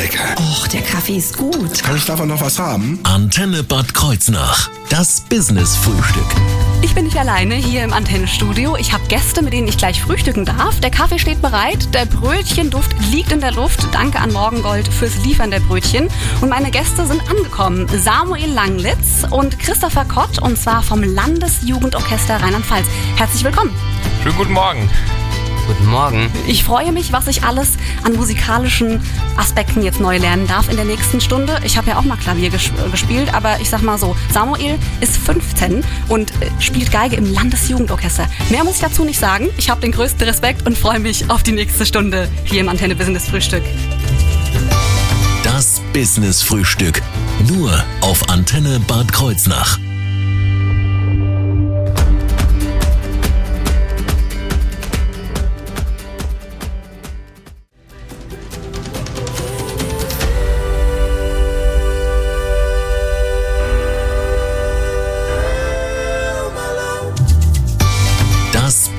lecker. Och, der Kaffee ist gut. Kann ich davon noch was haben? Antenne Bad Kreuznach. Das Business-Frühstück. Ich bin nicht alleine hier im Antennenstudio. Ich habe Gäste, mit denen ich gleich frühstücken darf. Der Kaffee steht bereit, der Brötchenduft liegt in der Luft. Danke an Morgengold fürs Liefern der Brötchen. Und meine Gäste sind angekommen. Samuel Langlitz und Christopher Kott, und zwar vom Landesjugendorchester Rheinland-Pfalz. Herzlich willkommen. Schönen guten Morgen. Guten Morgen. Ich freue mich, was ich alles an musikalischen Aspekten jetzt neu lernen darf in der nächsten Stunde. Ich habe ja auch mal Klavier ges gespielt, aber ich sag mal so, Samuel ist 15 und äh, spielt Geige im Landesjugendorchester. Mehr muss ich dazu nicht sagen. Ich habe den größten Respekt und freue mich auf die nächste Stunde hier im Antenne Business Frühstück. Das Business-Frühstück. Nur auf Antenne Bad Kreuznach.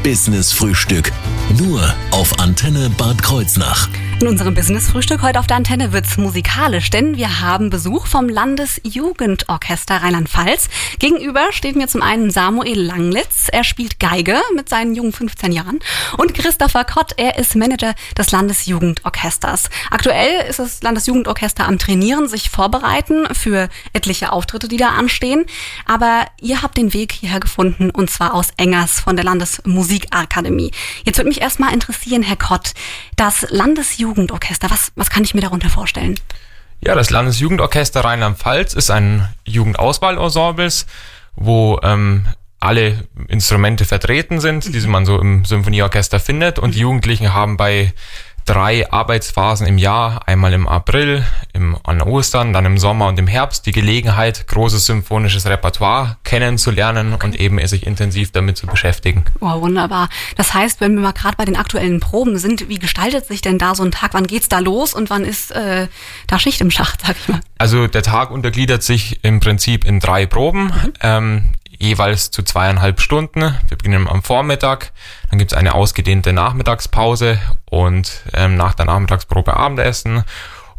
Das Business-Frühstück. Nur auf Antenne Bad Kreuznach. In unserem Business-Frühstück heute auf der Antenne wird's musikalisch, denn wir haben Besuch vom Landesjugendorchester Rheinland-Pfalz. Gegenüber steht mir zum einen Samuel Langlitz. Er spielt Geige mit seinen jungen 15 Jahren. Und Christopher Kott, er ist Manager des Landesjugendorchesters. Aktuell ist das Landesjugendorchester am Trainieren, sich vorbereiten für etliche Auftritte, die da anstehen. Aber ihr habt den Weg hierher gefunden und zwar aus Engers von der Landesmusikakademie. Jetzt würde mich erstmal interessieren, Herr Kott, das Landesjugendorchester Jugendorchester. Was, was kann ich mir darunter vorstellen? Ja, das Landesjugendorchester Rheinland-Pfalz ist ein Jugendauswahlensembles, wo ähm, alle Instrumente vertreten sind, die man so im Symphonieorchester findet. Und die Jugendlichen haben bei drei Arbeitsphasen im Jahr, einmal im April, im, an Ostern, dann im Sommer und im Herbst, die Gelegenheit, großes symphonisches Repertoire kennenzulernen und eben sich intensiv damit zu beschäftigen. Wow, wunderbar. Das heißt, wenn wir mal gerade bei den aktuellen Proben sind, wie gestaltet sich denn da so ein Tag? Wann geht's da los und wann ist äh, da Schicht im Schacht, sag ich mal? Also der Tag untergliedert sich im Prinzip in drei Proben. Mhm. Ähm, jeweils zu zweieinhalb Stunden. Wir beginnen am Vormittag, dann gibt es eine ausgedehnte Nachmittagspause und ähm, nach der Nachmittagsprobe Abendessen.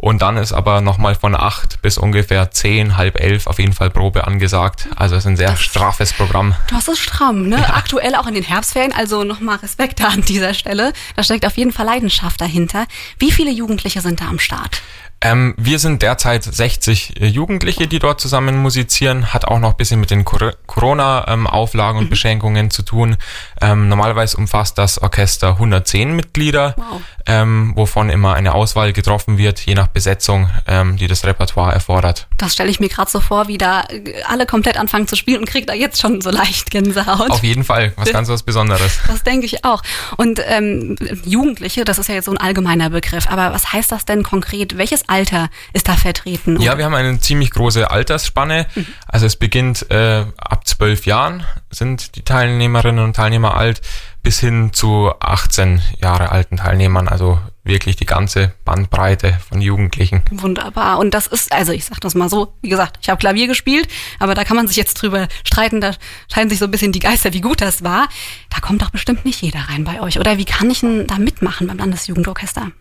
Und dann ist aber nochmal von acht bis ungefähr zehn, halb elf auf jeden Fall Probe angesagt. Also es ist ein sehr das, straffes Programm. Das ist stramm, ne? Ja. Aktuell auch in den Herbstferien. Also nochmal Respekt da an dieser Stelle. Da steckt auf jeden Fall Leidenschaft dahinter. Wie viele Jugendliche sind da am Start? Ähm, wir sind derzeit 60 äh, Jugendliche, die dort zusammen musizieren. Hat auch noch ein bisschen mit den Corona-Auflagen und mhm. Beschränkungen zu tun. Ähm, normalerweise umfasst das Orchester 110 Mitglieder, wow. Ähm, wovon immer eine Auswahl getroffen wird, je nach Besetzung, ähm, die das Repertoire erfordert. Das stelle ich mir gerade so vor, wie da äh, alle komplett anfangen zu spielen und kriegt da jetzt schon so leicht Gänsehaut. Auf jeden Fall, was ganz was Besonderes. Das denke ich auch. Und ähm, Jugendliche, das ist ja jetzt so ein allgemeiner Begriff, aber was heißt das denn konkret? Welches Alter ist da vertreten? Ja, wir haben eine ziemlich große Altersspanne. Mhm. Also es beginnt äh, ab zwölf Jahren sind die Teilnehmerinnen und Teilnehmer alt, bis hin zu 18 Jahre alten Teilnehmern. Also wirklich die ganze Bandbreite von Jugendlichen. Wunderbar. Und das ist, also ich sag das mal so, wie gesagt, ich habe Klavier gespielt, aber da kann man sich jetzt drüber streiten, da scheinen sich so ein bisschen die Geister, wie gut das war. Da kommt doch bestimmt nicht jeder rein bei euch. Oder wie kann ich denn da mitmachen beim Landesjugendorchester?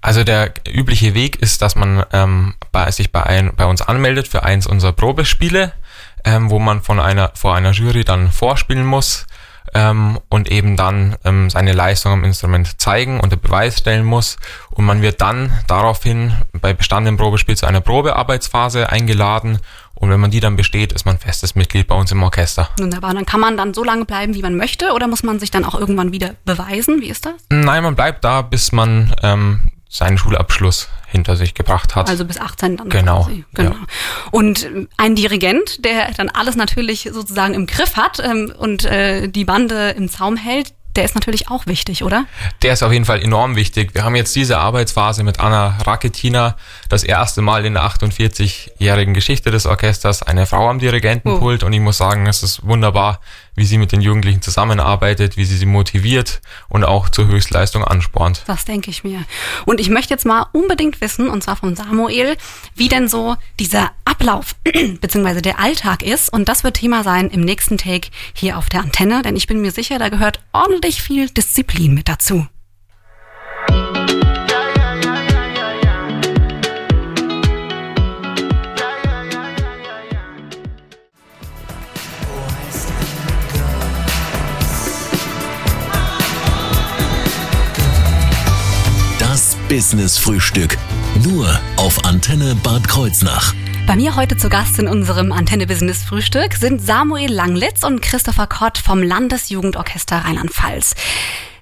Also der übliche Weg ist, dass man ähm, bei, sich bei, ein, bei uns anmeldet für eins unserer Probespiele, ähm, wo man von einer, vor einer Jury dann vorspielen muss ähm, und eben dann ähm, seine Leistung am Instrument zeigen und den Beweis stellen muss. Und man wird dann daraufhin bei bestandenem Probespiel zu einer Probearbeitsphase eingeladen und wenn man die dann besteht, ist man festes Mitglied bei uns im Orchester. Wunderbar. Dann kann man dann so lange bleiben, wie man möchte, oder muss man sich dann auch irgendwann wieder beweisen? Wie ist das? Nein, man bleibt da, bis man ähm, seinen Schulabschluss hinter sich gebracht hat. Also bis 18 dann. Genau. Quasi. genau. Ja. Und ein Dirigent, der dann alles natürlich sozusagen im Griff hat ähm, und äh, die Bande im Zaum hält, der ist natürlich auch wichtig, oder? Der ist auf jeden Fall enorm wichtig. Wir haben jetzt diese Arbeitsphase mit Anna Raketina, das erste Mal in der 48-jährigen Geschichte des Orchesters, eine Frau am Dirigentenpult. Oh. Und ich muss sagen, es ist wunderbar, wie sie mit den Jugendlichen zusammenarbeitet, wie sie sie motiviert und auch zur Höchstleistung anspornt. Das denke ich mir. Und ich möchte jetzt mal unbedingt wissen, und zwar von Samuel, wie denn so dieser Ablauf bzw. der Alltag ist. Und das wird Thema sein im nächsten Take hier auf der Antenne, denn ich bin mir sicher, da gehört ordentlich ordentlich viel Disziplin mit dazu. Das Business Frühstück. Nur auf Antenne Bad Kreuznach. Bei mir heute zu Gast in unserem Antenne Business Frühstück sind Samuel Langlitz und Christopher Kott vom Landesjugendorchester Rheinland-Pfalz.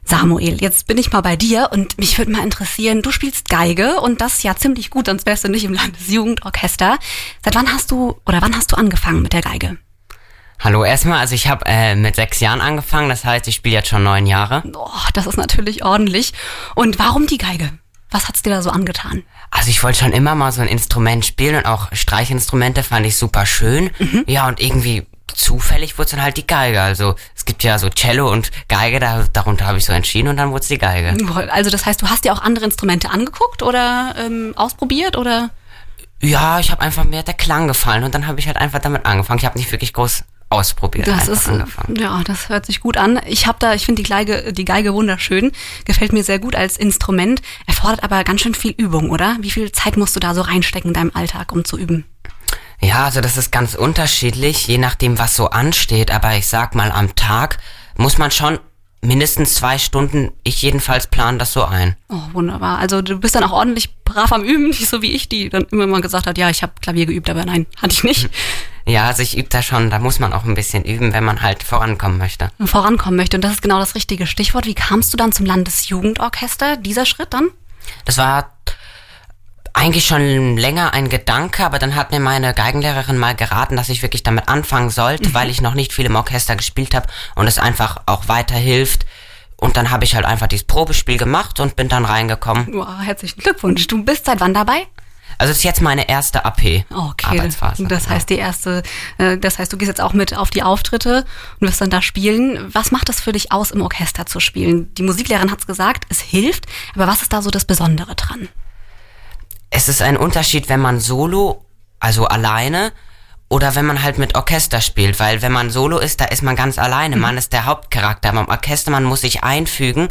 Samuel, jetzt bin ich mal bei dir und mich würde mal interessieren, du spielst Geige und das ja ziemlich gut, sonst wärst du nicht im Landesjugendorchester. Seit wann hast du oder wann hast du angefangen mit der Geige? Hallo erstmal, also ich habe äh, mit sechs Jahren angefangen, das heißt, ich spiele jetzt schon neun Jahre. Oh, das ist natürlich ordentlich. Und warum die Geige? Was hat's dir da so angetan? Also ich wollte schon immer mal so ein Instrument spielen und auch Streichinstrumente fand ich super schön. Mhm. Ja, und irgendwie zufällig wurde es dann halt die Geige. Also es gibt ja so Cello und Geige, da, darunter habe ich so entschieden und dann wurde es die Geige. Also das heißt, du hast dir auch andere Instrumente angeguckt oder ähm, ausprobiert oder? Ja, ich habe einfach mir der Klang gefallen und dann habe ich halt einfach damit angefangen. Ich habe nicht wirklich groß ausprobiert. Das ist angefangen. ja, das hört sich gut an. Ich habe da, ich finde die Geige, die Geige wunderschön, gefällt mir sehr gut als Instrument, erfordert aber ganz schön viel Übung, oder? Wie viel Zeit musst du da so reinstecken in deinem Alltag, um zu üben? Ja, also das ist ganz unterschiedlich, je nachdem, was so ansteht. Aber ich sag mal, am Tag muss man schon mindestens zwei Stunden, ich jedenfalls plane das so ein. Oh, wunderbar. Also du bist dann auch ordentlich brav am Üben, nicht so wie ich, die dann immer mal gesagt hat, ja, ich habe Klavier geübt, aber nein, hatte ich nicht. Ja, also ich übe da schon, da muss man auch ein bisschen üben, wenn man halt vorankommen möchte. Vorankommen möchte und das ist genau das richtige Stichwort. Wie kamst du dann zum Landesjugendorchester, dieser Schritt dann? Das war eigentlich schon länger ein Gedanke, aber dann hat mir meine Geigenlehrerin mal geraten, dass ich wirklich damit anfangen sollte, mhm. weil ich noch nicht viel im Orchester gespielt habe und es einfach auch weiterhilft. Und dann habe ich halt einfach dieses Probespiel gemacht und bin dann reingekommen. Wow, herzlichen Glückwunsch. Du bist seit wann dabei? Also es ist jetzt meine erste AP. Okay, Arbeitsphase. das heißt die erste, äh, das heißt du gehst jetzt auch mit auf die Auftritte und wirst dann da spielen. Was macht das für dich aus, im Orchester zu spielen? Die Musiklehrerin hat es gesagt, es hilft, aber was ist da so das Besondere dran? Es ist ein Unterschied, wenn man solo, also alleine, oder wenn man halt mit Orchester spielt, weil wenn man solo ist, da ist man ganz alleine, man ist der Hauptcharakter, beim Orchester, man muss sich einfügen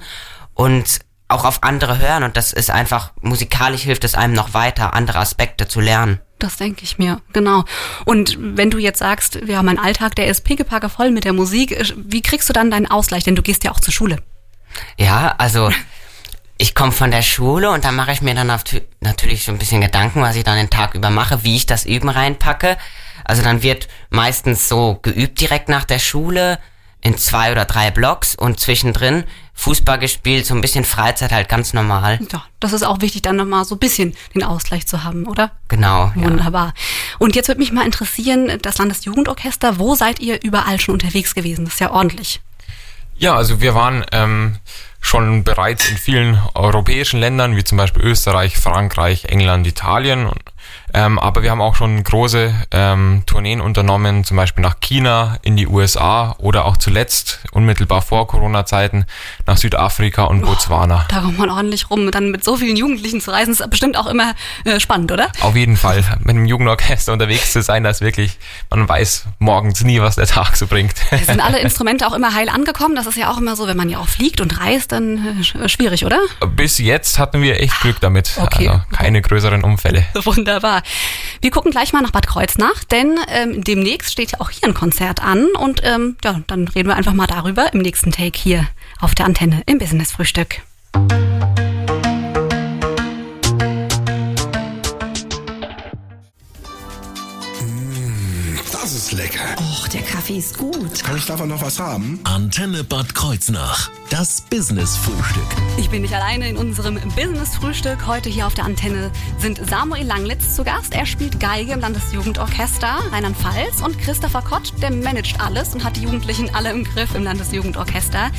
und auch auf andere hören und das ist einfach, musikalisch hilft es einem noch weiter, andere Aspekte zu lernen. Das denke ich mir, genau. Und wenn du jetzt sagst, ja, mein Alltag, der ist pickepacke voll mit der Musik, wie kriegst du dann deinen Ausgleich? Denn du gehst ja auch zur Schule. Ja, also ich komme von der Schule und dann mache ich mir dann natürlich so ein bisschen Gedanken, was ich dann den Tag über mache, wie ich das Üben reinpacke. Also dann wird meistens so geübt direkt nach der Schule in zwei oder drei Blocks und zwischendrin Fußball gespielt, so ein bisschen Freizeit halt ganz normal. Ja, das ist auch wichtig, dann nochmal so ein bisschen den Ausgleich zu haben, oder? Genau. Wunderbar. Ja. Und jetzt würde mich mal interessieren, das Landesjugendorchester, wo seid ihr überall schon unterwegs gewesen? Das ist ja ordentlich. Ja, also wir waren ähm, schon bereits in vielen europäischen Ländern, wie zum Beispiel Österreich, Frankreich, England, Italien. Ähm, aber wir haben auch schon große ähm, Tourneen unternommen, zum Beispiel nach China, in die USA oder auch zuletzt, unmittelbar vor Corona-Zeiten, nach Südafrika und Botswana. da kommt man ordentlich rum. Dann mit so vielen Jugendlichen zu reisen, ist bestimmt auch immer äh, spannend, oder? Auf jeden Fall. Mit einem Jugendorchester unterwegs zu sein, das wirklich, man weiß morgens nie, was der Tag so bringt. Sind alle Instrumente auch immer heil angekommen? Das ist ja auch immer so, wenn man ja auch fliegt und reist, dann äh, schwierig, oder? Bis jetzt hatten wir echt Glück damit. Okay. Also keine größeren Unfälle. Wunderbar. Wir gucken gleich mal nach Bad Kreuznach, denn ähm, demnächst steht auch hier ein Konzert an und ähm, ja, dann reden wir einfach mal darüber im nächsten Take hier auf der Antenne im Business Frühstück. Lecker. Och, der Kaffee ist gut. Kann ich davon noch was haben? Antenne Bad Kreuznach. Das Business-Frühstück. Ich bin nicht alleine in unserem Business-Frühstück. Heute hier auf der Antenne sind Samuel Langlitz zu Gast. Er spielt Geige im Landesjugendorchester Rheinland-Pfalz und Christopher Kott, der managt alles und hat die Jugendlichen alle im Griff im Landesjugendorchester.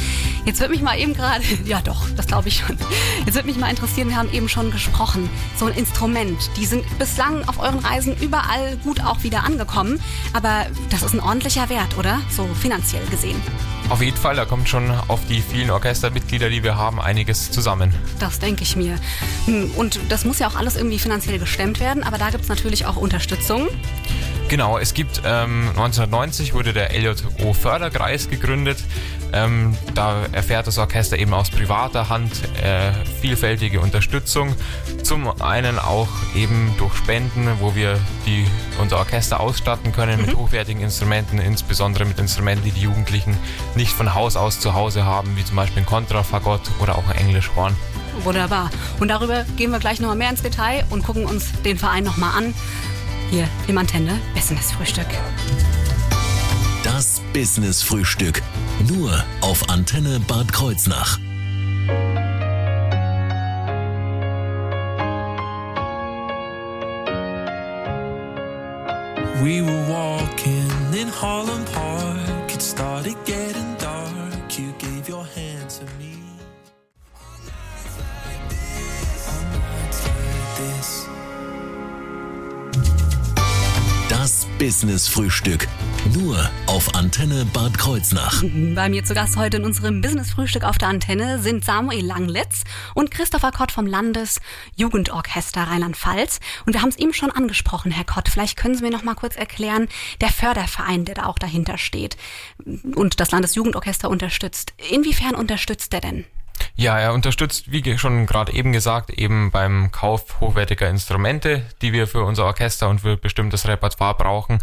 Jetzt wird mich mal eben gerade, ja doch, das glaube ich schon. Jetzt wird mich mal interessieren, wir haben eben schon gesprochen. So ein Instrument, die sind bislang auf euren Reisen überall gut auch wieder angekommen. Aber das ist ein ordentlicher Wert, oder? So finanziell gesehen. Auf jeden Fall, da kommt schon auf die vielen Orchestermitglieder, die wir haben, einiges zusammen. Das denke ich mir. Hm, und das muss ja auch alles irgendwie finanziell gestemmt werden, aber da gibt es natürlich auch Unterstützung. Genau, es gibt ähm, 1990 wurde der LJO Förderkreis gegründet. Ähm, da erfährt das Orchester eben aus privater Hand äh, vielfältige Unterstützung. Zum einen auch eben durch Spenden, wo wir die, unser Orchester ausstatten können mhm. mit hochwertigen Instrumenten, insbesondere mit Instrumenten, die die Jugendlichen nicht von Haus aus zu Hause haben, wie zum Beispiel ein Kontrafagott oder auch ein Englischhorn. Wunderbar. Und darüber gehen wir gleich nochmal mehr ins Detail und gucken uns den Verein nochmal an. Hier im Antenne Business Frühstück. Das Business Frühstück. Nur auf Antenne Bad Kreuznach. We were walking in Holland Park. It started getting dark. You gave your hand to me. Business Frühstück. Nur auf Antenne Bad Kreuznach. Bei mir zu Gast heute in unserem Business-Frühstück auf der Antenne sind Samuel Langlitz und Christopher Kott vom Landesjugendorchester Rheinland-Pfalz. Und wir haben es eben schon angesprochen, Herr Kott. Vielleicht können Sie mir noch mal kurz erklären, der Förderverein, der da auch dahinter steht und das Landesjugendorchester unterstützt. Inwiefern unterstützt der denn? Ja, er unterstützt, wie schon gerade eben gesagt, eben beim Kauf hochwertiger Instrumente, die wir für unser Orchester und für bestimmtes Repertoire brauchen.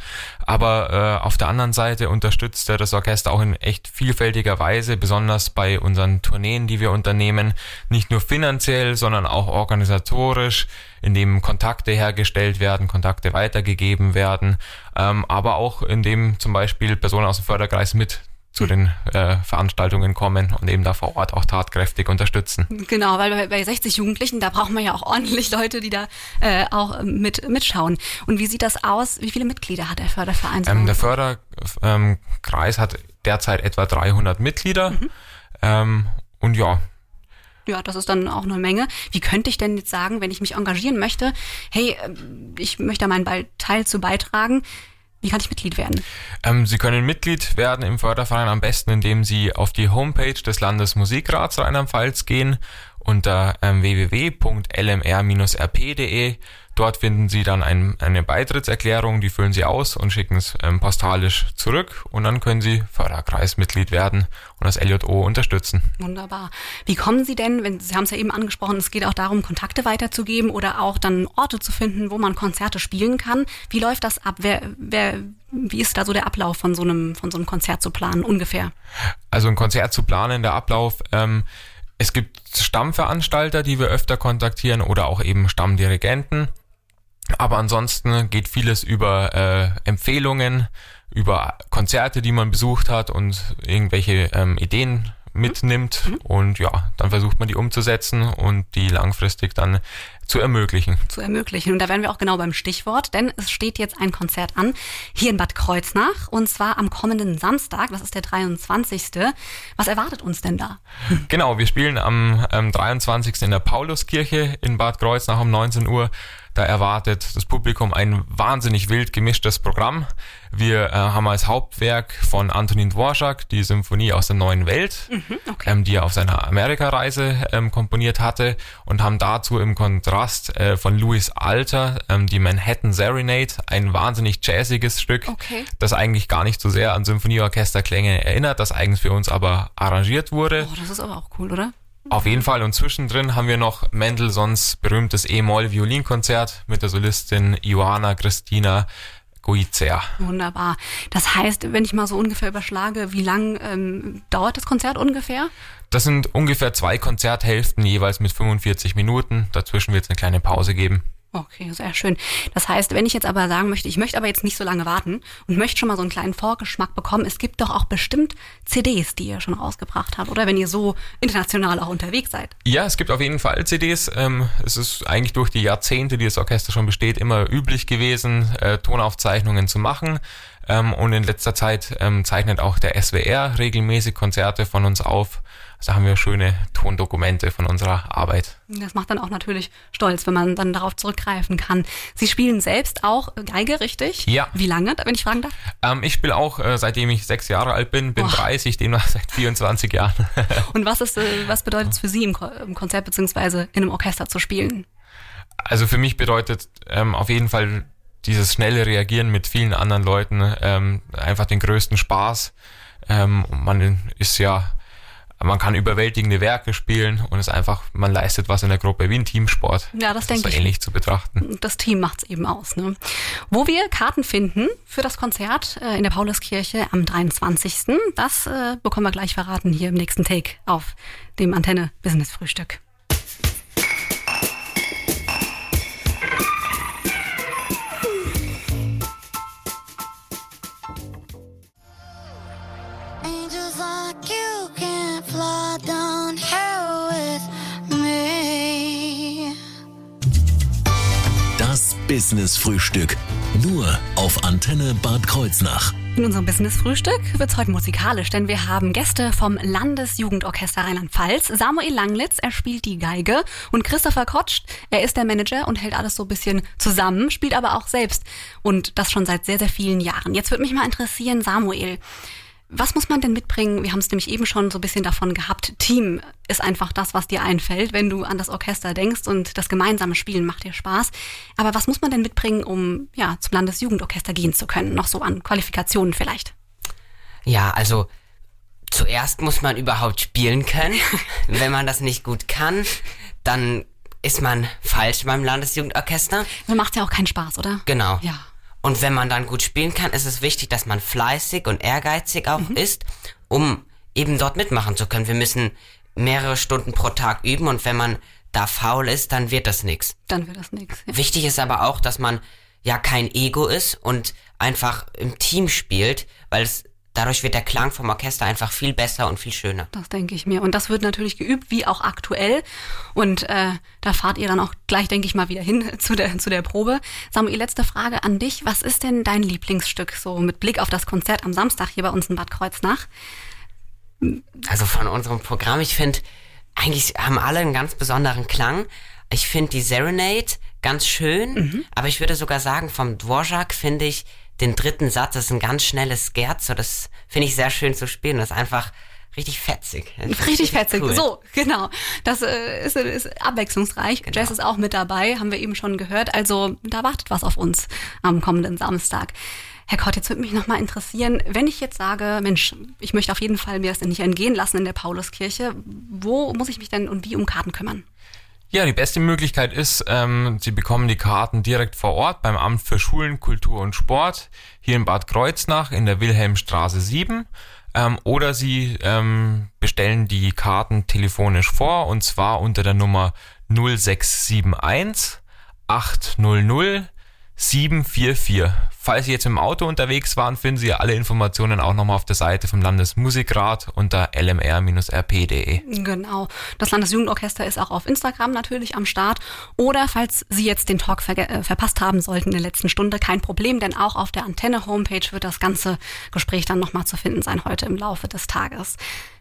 Aber äh, auf der anderen Seite unterstützt er das Orchester auch in echt vielfältiger Weise, besonders bei unseren Tourneen, die wir unternehmen, nicht nur finanziell, sondern auch organisatorisch, indem Kontakte hergestellt werden, Kontakte weitergegeben werden, ähm, aber auch indem zum Beispiel Personen aus dem Förderkreis mit zu den äh, Veranstaltungen kommen und eben da vor Ort auch tatkräftig unterstützen. Genau, weil bei, bei 60 Jugendlichen, da braucht man ja auch ordentlich Leute, die da äh, auch mit mitschauen. Und wie sieht das aus? Wie viele Mitglieder hat der Förderverein? Ähm, der Förderkreis hat derzeit etwa 300 Mitglieder. Mhm. Ähm, und ja, ja, das ist dann auch eine Menge. Wie könnte ich denn jetzt sagen, wenn ich mich engagieren möchte, hey, ich möchte da meinen Teil zu beitragen, wie kann ich Mitglied werden? Ähm, Sie können Mitglied werden im Förderverein am besten, indem Sie auf die Homepage des Landesmusikrats Rheinland-Pfalz gehen unter ähm, www.lmr-rp.de. Dort finden Sie dann ein, eine Beitrittserklärung, die füllen Sie aus und schicken es ähm, postalisch zurück und dann können Sie Förderkreismitglied werden und das LJO unterstützen. Wunderbar. Wie kommen Sie denn, wenn Sie haben es ja eben angesprochen, es geht auch darum, Kontakte weiterzugeben oder auch dann Orte zu finden, wo man Konzerte spielen kann. Wie läuft das ab? Wer, wer, wie ist da so der Ablauf von so einem, von so einem Konzert zu planen ungefähr? Also ein Konzert zu planen, der Ablauf, ähm, es gibt Stammveranstalter, die wir öfter kontaktieren oder auch eben Stammdirigenten. Aber ansonsten geht vieles über äh, Empfehlungen, über Konzerte, die man besucht hat und irgendwelche ähm, Ideen mitnimmt. Mhm. Und ja, dann versucht man die umzusetzen und die langfristig dann zu ermöglichen. Zu ermöglichen. Und da wären wir auch genau beim Stichwort, denn es steht jetzt ein Konzert an, hier in Bad Kreuznach, und zwar am kommenden Samstag, das ist der 23. Was erwartet uns denn da? Genau, wir spielen am ähm, 23. in der Pauluskirche in Bad Kreuznach um 19 Uhr. Da erwartet das Publikum ein wahnsinnig wild gemischtes Programm. Wir äh, haben als Hauptwerk von Antonin Dvorak die Symphonie aus der neuen Welt, mhm, okay. ähm, die er auf seiner Amerikareise ähm, komponiert hatte und haben dazu im Kontrast äh, von Louis Alter ähm, die Manhattan Serenade, ein wahnsinnig jazziges Stück, okay. das eigentlich gar nicht so sehr an Symphonieorchesterklänge erinnert, das eigentlich für uns aber arrangiert wurde. Oh, das ist aber auch cool, oder? Auf jeden Fall. Und zwischendrin haben wir noch Mendelssohns berühmtes E-Moll-Violinkonzert mit der Solistin Johanna Christina Guizea. Wunderbar. Das heißt, wenn ich mal so ungefähr überschlage, wie lang ähm, dauert das Konzert ungefähr? Das sind ungefähr zwei Konzerthälften, jeweils mit 45 Minuten. Dazwischen wird es eine kleine Pause geben. Okay, sehr schön. Das heißt, wenn ich jetzt aber sagen möchte, ich möchte aber jetzt nicht so lange warten und möchte schon mal so einen kleinen Vorgeschmack bekommen, es gibt doch auch bestimmt CDs, die ihr schon rausgebracht habt, oder wenn ihr so international auch unterwegs seid. Ja, es gibt auf jeden Fall CDs. Ähm, es ist eigentlich durch die Jahrzehnte, die das Orchester schon besteht, immer üblich gewesen, äh, Tonaufzeichnungen zu machen. Ähm, und in letzter Zeit ähm, zeichnet auch der SWR regelmäßig Konzerte von uns auf. Also haben wir schöne Tondokumente von unserer Arbeit. Das macht dann auch natürlich stolz, wenn man dann darauf zurückgreifen kann. Sie spielen selbst auch Geige, richtig? Ja. Wie lange, wenn ich fragen darf? Ähm, ich spiele auch, äh, seitdem ich sechs Jahre alt bin, bin oh. 30, demnach seit 24 Jahren. Und was ist, äh, was bedeutet es für Sie im, im Konzert beziehungsweise in einem Orchester zu spielen? Also für mich bedeutet ähm, auf jeden Fall dieses schnelle Reagieren mit vielen anderen Leuten ähm, einfach den größten Spaß. Ähm, man ist ja man kann überwältigende Werke spielen und es einfach, man leistet was in der Gruppe, wie ein Teamsport. Ja, das, das denke ist so ähnlich zu betrachten. Das Team macht's eben aus. Ne? Wo wir Karten finden für das Konzert äh, in der Pauluskirche am 23. Das äh, bekommen wir gleich verraten hier im nächsten Take auf dem Antenne Business Frühstück. Business Frühstück. Nur auf Antenne Bad Kreuznach. In unserem Business-Frühstück wird es heute musikalisch, denn wir haben Gäste vom Landesjugendorchester Rheinland-Pfalz. Samuel Langlitz, er spielt die Geige und Christopher Kotsch, er ist der Manager und hält alles so ein bisschen zusammen, spielt aber auch selbst und das schon seit sehr, sehr vielen Jahren. Jetzt würde mich mal interessieren, Samuel, was muss man denn mitbringen? Wir haben es nämlich eben schon so ein bisschen davon gehabt. Team ist einfach das, was dir einfällt, wenn du an das Orchester denkst und das gemeinsame Spielen macht dir Spaß. Aber was muss man denn mitbringen, um ja zum Landesjugendorchester gehen zu können? Noch so an Qualifikationen vielleicht? Ja, also zuerst muss man überhaupt spielen können. Wenn man das nicht gut kann, dann ist man falsch beim Landesjugendorchester. Dann macht ja auch keinen Spaß, oder? Genau. Ja. Und wenn man dann gut spielen kann, ist es wichtig, dass man fleißig und ehrgeizig auch ist, um eben dort mitmachen zu können. Wir müssen mehrere Stunden pro Tag üben und wenn man da faul ist, dann wird das nichts. Dann wird das nichts. Ja. Wichtig ist aber auch, dass man ja kein Ego ist und einfach im Team spielt, weil es dadurch wird der Klang vom Orchester einfach viel besser und viel schöner. Das denke ich mir. Und das wird natürlich geübt, wie auch aktuell. Und äh, da fahrt ihr dann auch gleich, denke ich mal, wieder hin zu der, zu der Probe. Samuel, letzte Frage an dich. Was ist denn dein Lieblingsstück so mit Blick auf das Konzert am Samstag hier bei uns in Bad Kreuznach? Also von unserem Programm, ich finde, eigentlich haben alle einen ganz besonderen Klang. Ich finde die Serenade ganz schön, aber ich würde sogar sagen, vom Dvorak finde ich den dritten Satz, das ist ein ganz schnelles Scherzo, das finde ich sehr schön zu spielen, das ist einfach richtig fetzig. Richtig fetzig. cool. So, genau. Das äh, ist, ist abwechslungsreich. Genau. Jazz ist auch mit dabei, haben wir eben schon gehört. Also da wartet was auf uns am kommenden Samstag. Herr Kort, jetzt würde mich nochmal interessieren, wenn ich jetzt sage, Mensch, ich möchte auf jeden Fall mir das nicht entgehen lassen in der Pauluskirche, wo muss ich mich denn und wie um Karten kümmern? Ja, die beste Möglichkeit ist, ähm, Sie bekommen die Karten direkt vor Ort beim Amt für Schulen, Kultur und Sport hier in Bad Kreuznach in der Wilhelmstraße 7. Ähm, oder Sie ähm, bestellen die Karten telefonisch vor und zwar unter der Nummer 0671 800 744. Falls Sie jetzt im Auto unterwegs waren, finden Sie alle Informationen auch nochmal auf der Seite vom Landesmusikrat unter lmr-rp.de. Genau. Das Landesjugendorchester ist auch auf Instagram natürlich am Start. Oder falls Sie jetzt den Talk verge- äh, verpasst haben sollten in der letzten Stunde, kein Problem, denn auch auf der Antenne-Homepage wird das ganze Gespräch dann nochmal zu finden sein heute im Laufe des Tages.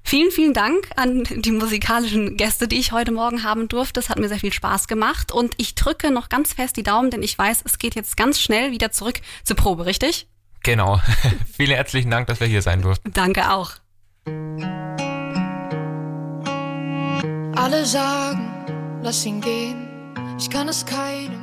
Vielen, vielen Dank an die musikalischen Gäste, die ich heute Morgen haben durfte. Es hat mir sehr viel Spaß gemacht und ich drücke noch ganz fest die Daumen, denn ich weiß, es geht jetzt ganz schnell wieder zurück Probe, richtig? Genau. Vielen herzlichen Dank, dass wir hier sein durften. Danke auch. Alle sagen, lass ihn gehen. Ich kann es keinem